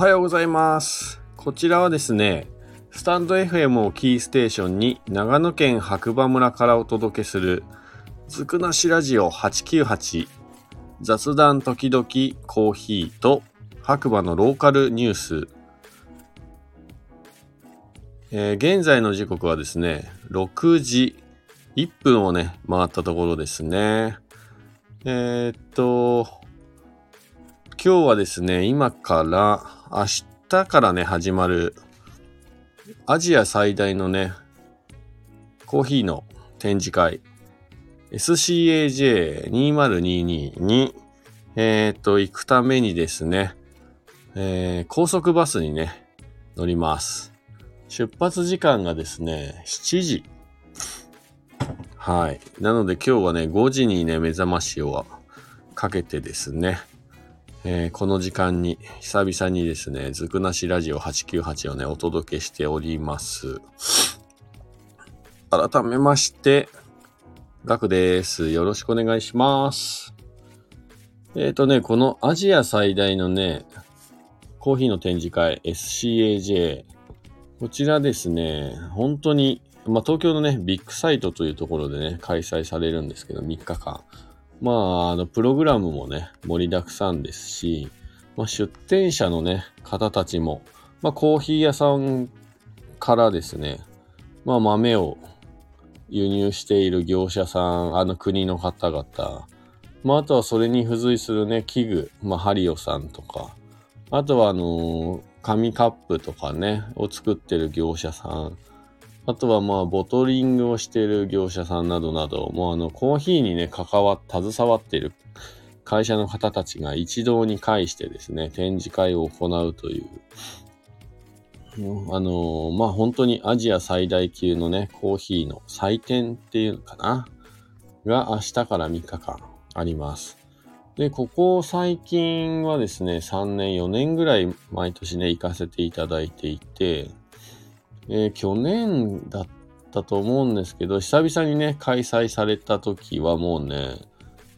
はようございます。こちらはですね、スタンド FM をキーステーションに長野県白馬村からお届けするずくなしラジオ898雑談時々コーヒーと白馬のローカルニュース、えー現在の時刻はですね、6時1分をね、回ったところですね。えーっと、今日はですね、今から、明日からね、始まる、アジア最大のね、コーヒーの展示会、SCAJ2022 に、えーっと、行くためにですね、えー高速バスにね、乗ります。出発時間がですね、7時。はい。なので今日はね、5時にね、目覚ましをかけてですね、えーこの時間に久々にですね、ずくなしラジオ898をね、お届けしております。改めまして、ガクです。よろしくお願いします。えっ、とね、このアジア最大のね、コーヒーの展示会 SCAJ。こちらですね、本当に、まあ、東京のね、ビッグサイトというところでね、開催されるんですけど、3日間。まあ、あの、プログラムもね、盛りだくさんですし、まあ、出店者のね、方たちも、まあ、コーヒー屋さんからですね、まあ、豆を輸入している業者さん、あの国の方々、まあ、あとはそれに付随するね、器具、まあ、ハリオさんとか、あとはあのー紙カップとかね、を作ってる業者さん、あとはまあ、ボトリングをしている業者さんなどなど、もうあの、コーヒーにね、関わ、携わっている会社の方たちが一堂に会してですね、展示会を行うという、もうあのーまあ本当にアジア最大級のね、コーヒーの祭典っていうのかな、が明日から3日間あります。で、ここ最近はですね、3年、4年ぐらい毎年ね、行かせていただいていて、えー去年だったと思うんですけど、久々にね、開催された時はもうね、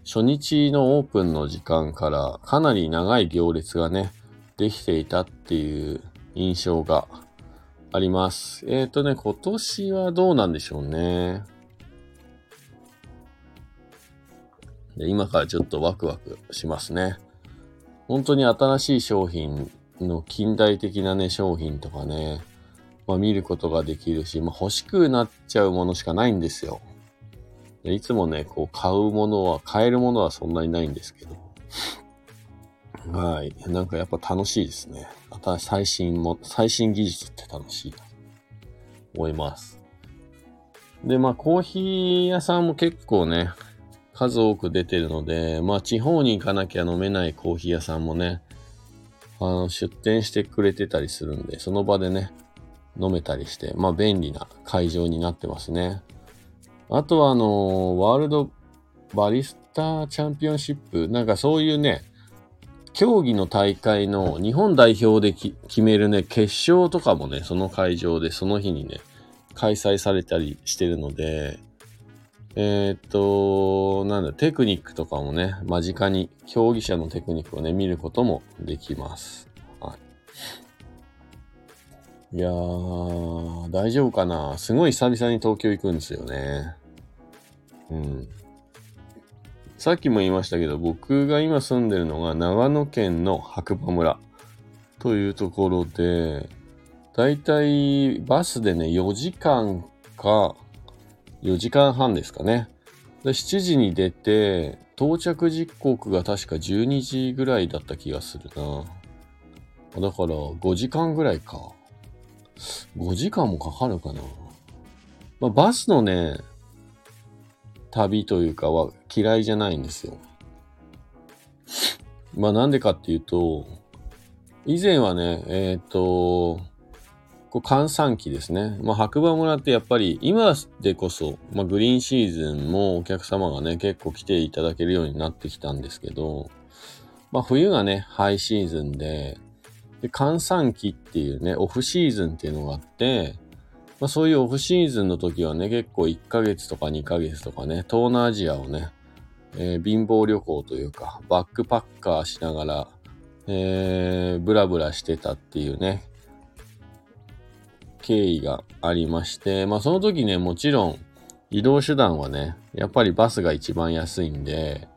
初日のオープンの時間からかなり長い行列がね、できていたっていう印象があります。えっ、とね、今年はどうなんでしょうね。で今からちょっとワクワクしますね。本当に新しい商品の近代的なね、商品とかね、まあ見ることができるし、まあ欲しくなっちゃうものしかないんですよ。いつもね、こう買うものは、買えるものはそんなにないんですけど。はい。なんかやっぱ楽しいですね。新しい最新も、最新技術って楽しいな。思います。で、まあコーヒー屋さんも結構ね、数多く出てるので、まあ地方に行かなきゃ飲めないコーヒー屋さんもね、あの、出店してくれてたりするんで、その場でね、飲めたりして、まあ便利な会場になってますね。あとはあの、ワールドバリスタチャンピオンシップ、なんかそういうね、競技の大会の日本代表で決めるね、決勝とかもね、その会場でその日にね、開催されたりしてるので、えーっと、なんだ、テクニックとかもね、間近に競技者のテクニックをね、見ることもできます。い。やー、大丈夫かなすごい久々に東京行くんですよね。うん。さっきも言いましたけど、僕が今住んでるのが長野県の白馬村というところで、だいたいバスでね、4時間か4時間半ですかね。で7時に出て、到着時刻が確か12時ぐらいだった気がするな。だから5時間ぐらいか。5時間もかかるかな。まあ、バスのね、旅というかは嫌いじゃないんですよ。まあなんでかっていうと、以前はね、えっ、と、こう閑散期ですね。まあ白馬村ってやっぱり今でこそ、まあグリーンシーズンもお客様がね、結構来ていただけるようになってきたんですけど、まあ冬がね、ハイシーズンで、で、閑散期っていうね、オフシーズンっていうのがあって、まあそういうオフシーズンの時はね、結構1ヶ月とか2ヶ月とかね、東南アジアをね、えー貧乏旅行というか、バックパッカーしながらえー、ブラブラしてたっていうね、経緯がありまして、まあその時ね、もちろん移動手段はね、やっぱりバスが一番安いんで、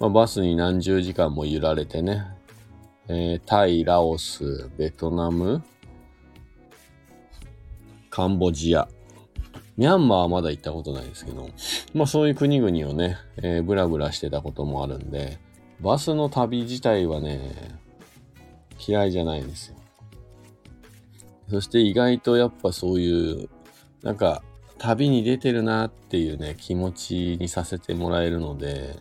まあ、バスに何十時間も揺られてね、えー、タイ、ラオス、ベトナム、カンボジア、ミャンマーはまだ行ったことないですけど、まあそういう国々をね、えー、ブラブラしてたこともあるんで、バスの旅自体はね、嫌いじゃないですよ。そして意外とやっぱそういう、なんか旅に出てるなっていうね、気持ちにさせてもらえるので、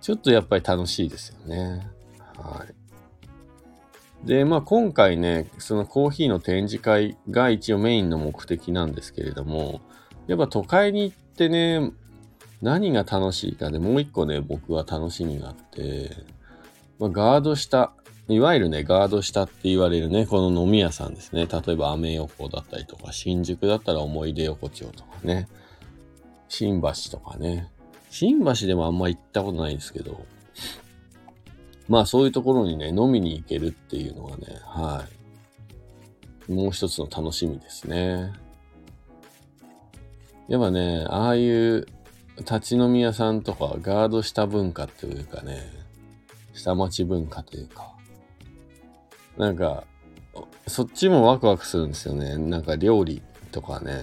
ちょっとやっぱり楽しいですよね。はい。で、まあ今回ね、そのコーヒーの展示会が一応メインの目的なんですけれども、やっぱ都会に行ってね、何が楽しいかで、もう一個ね、僕は楽しみがあって、まあ、ガード下、いわゆるね、ガード下って言われるね、この飲み屋さんですね。例えば、アメ横だったりとか、新宿だったら思い出横丁とかね、新橋とかね。新橋でもあんま行ったことないですけど、まあそういうところにね、飲みに行けるっていうのがね、はい。もう一つの楽しみですね。やっぱね、ああいう立ち飲み屋さんとかガードした文化というかね、下町文化というか、なんか、そっちもワクワクするんですよね。なんか料理とかね、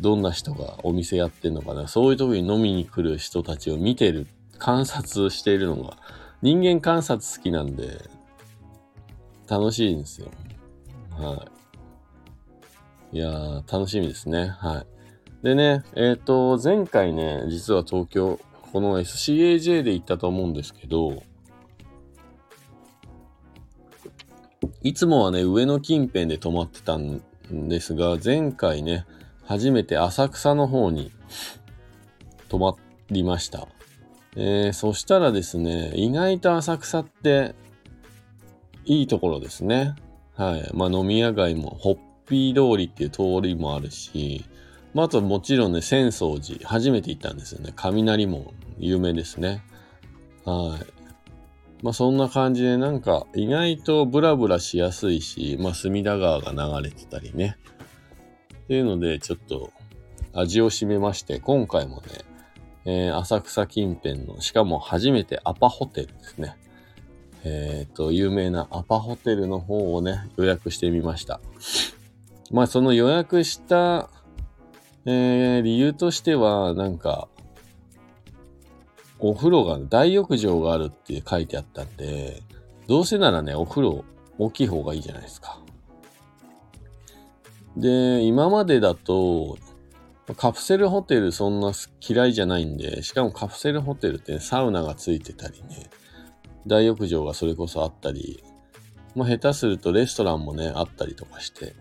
どんな人がお店やってんのかな。そういう時に飲みに来る人たちを見てる、観察しているのが、人間観察好きなんで、楽しいんですよ。はい。いやー、楽しみですね。はい。でね、えっ、ー、と、前回ね、実は東京、この SCAJ で行ったと思うんですけど、いつもはね、上野近辺で泊まってたんですが、前回ね、初めて浅草の方に泊まりました。えー、そしたらですね、意外と浅草っていいところですね。はい。まあ飲み屋街も、ホッピー通りっていう通りもあるし、まあ、あともちろんね、浅草寺、初めて行ったんですよね。雷門、有名ですね。はい。まあそんな感じでなんか意外とブラブラしやすいし、まあ隅田川が流れてたりね。っていうのでちょっと味を占めまして、今回もね、えー、浅草近辺の、しかも初めてアパホテルですね。えっ、ー、と、有名なアパホテルの方をね、予約してみました。まあその予約したえー、理由としては、なんか、お風呂が、大浴場があるって書いてあったんで、どうせならね、お風呂大きい方がいいじゃないですか。で、今までだと、カプセルホテルそんな嫌いじゃないんで、しかもカプセルホテルって、ね、サウナがついてたりね、大浴場がそれこそあったり、まあ下手するとレストランもね、あったりとかして、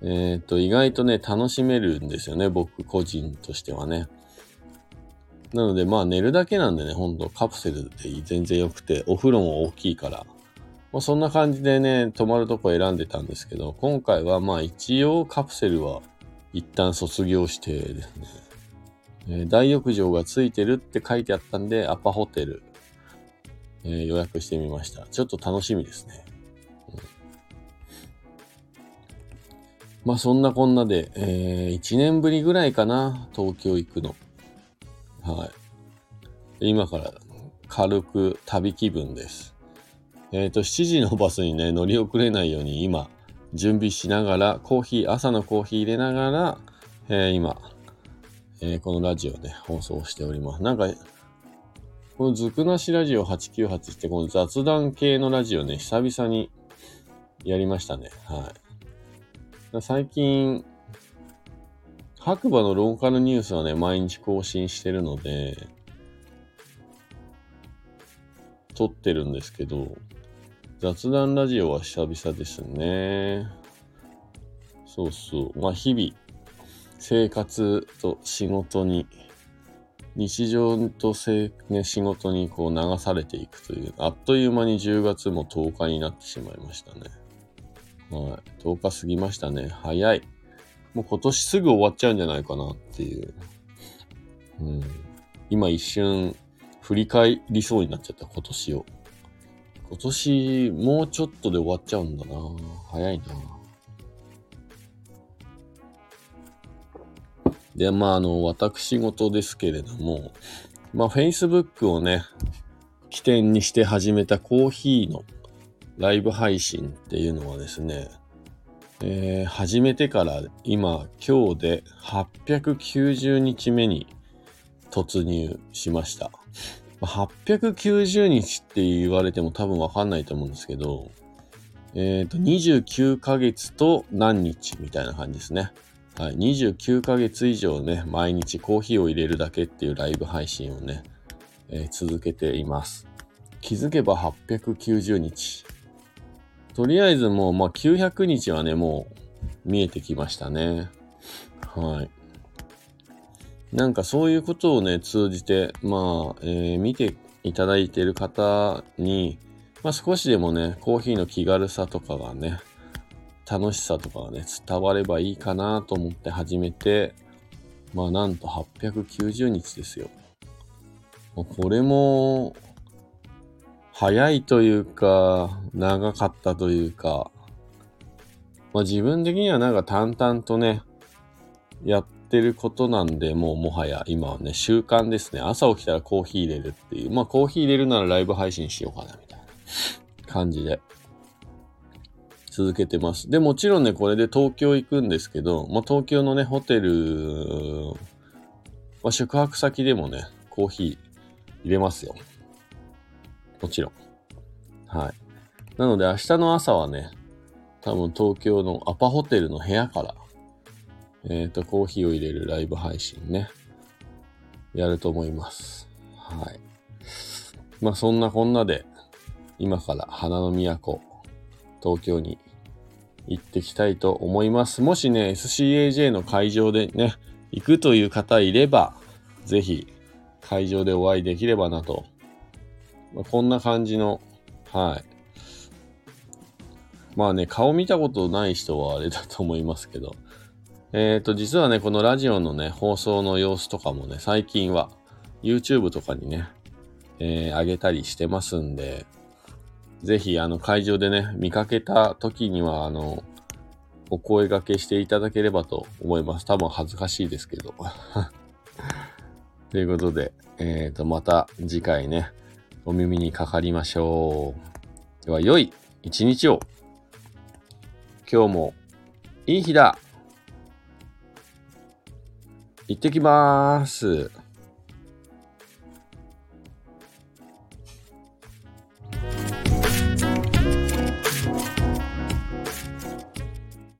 えっ、ー、と、意外とね、楽しめるんですよね、僕個人としてはね。なので、まあ寝るだけなんでね、ほんとカプセルで全然良くて、お風呂も大きいから、まあ、そんな感じでね、泊まるとこ選んでたんですけど、今回はまあ一応カプセルは一旦卒業してですね、えー、大浴場がついてるって書いてあったんで、アパホテル、えー、予約してみました。ちょっと楽しみですね。まあそんなこんなで、えー、1年ぶりぐらいかな、東京行くの。はい。今から軽く旅気分です。えっ、ー、と、7時のバスにね、乗り遅れないように今、準備しながら、コーヒー、朝のコーヒー入れながら、えー、今、えー、このラジオで、ね、放送しております。なんか、このずくなしラジオ898って、この雑談系のラジオね、久々にやりましたね。はい。最近、白馬のローカルニュースはね、毎日更新してるので、撮ってるんですけど、雑談ラジオは久々ですね。そうそう。まあ、日々、生活と仕事に、日常とせ、ね、仕事にこう流されていくという、あっという間に10月も10日になってしまいましたね。はい。10日過ぎましたね。早い。もう今年すぐ終わっちゃうんじゃないかなっていう。うん。今一瞬振り返りそうになっちゃった、今年を。今年、もうちょっとで終わっちゃうんだな。早いな。で、まあ、あの、私事ですけれども、まあ、Facebook をね、起点にして始めたコーヒーのライブ配信っていうのはですね、えー、始めてから今、今日で890日目に突入しました。890日って言われても多分わかんないと思うんですけど、えっ、ー、と、29ヶ月と何日みたいな感じですね。はい。29ヶ月以上ね、毎日コーヒーを入れるだけっていうライブ配信をね、えー、続けています。気づけば890日。とりあえずもう、まあ、900日はね、もう見えてきましたね。はい。なんかそういうことをね、通じて、まあ、えー、見ていただいている方に、まあ少しでもね、コーヒーの気軽さとかがね、楽しさとかがね、伝わればいいかなと思って始めて、まあなんと890日ですよ。これも、早いというか、長かったというか、まあ自分的にはなんか淡々とね、やってることなんで、もうもはや今はね、習慣ですね。朝起きたらコーヒー入れるっていう。まあコーヒー入れるならライブ配信しようかな、みたいな感じで続けてます。で、もちろんね、これで東京行くんですけど、まあ東京のね、ホテル、まあ、宿泊先でもね、コーヒー入れますよ。もちろん。はい。なので明日の朝はね、多分東京のアパホテルの部屋からえっ、ー、と、コーヒーを入れるライブ配信ね、やると思います。はい。まあ、そんなこんなで、今から花の都、東京に行ってきたいと思います。もしね、SCAJ の会場でね、行くという方いれば、ぜひ会場でお会いできればなと。まあ、こんな感じの、はい。まあね、顔見たことない人はあれだと思いますけど、えっ、ー、と、実はね、このラジオのね、放送の様子とかもね、最近は YouTube とかにね、えー、上げたりしてますんで、ぜひ、あの、会場でね、見かけた時には、あの、お声掛けしていただければと思います。多分恥ずかしいですけど。ということで、えっ、ー、と、また次回ね、お耳にかかりましょう。では、良い一日を。今日もいい日だ行ってきまーす。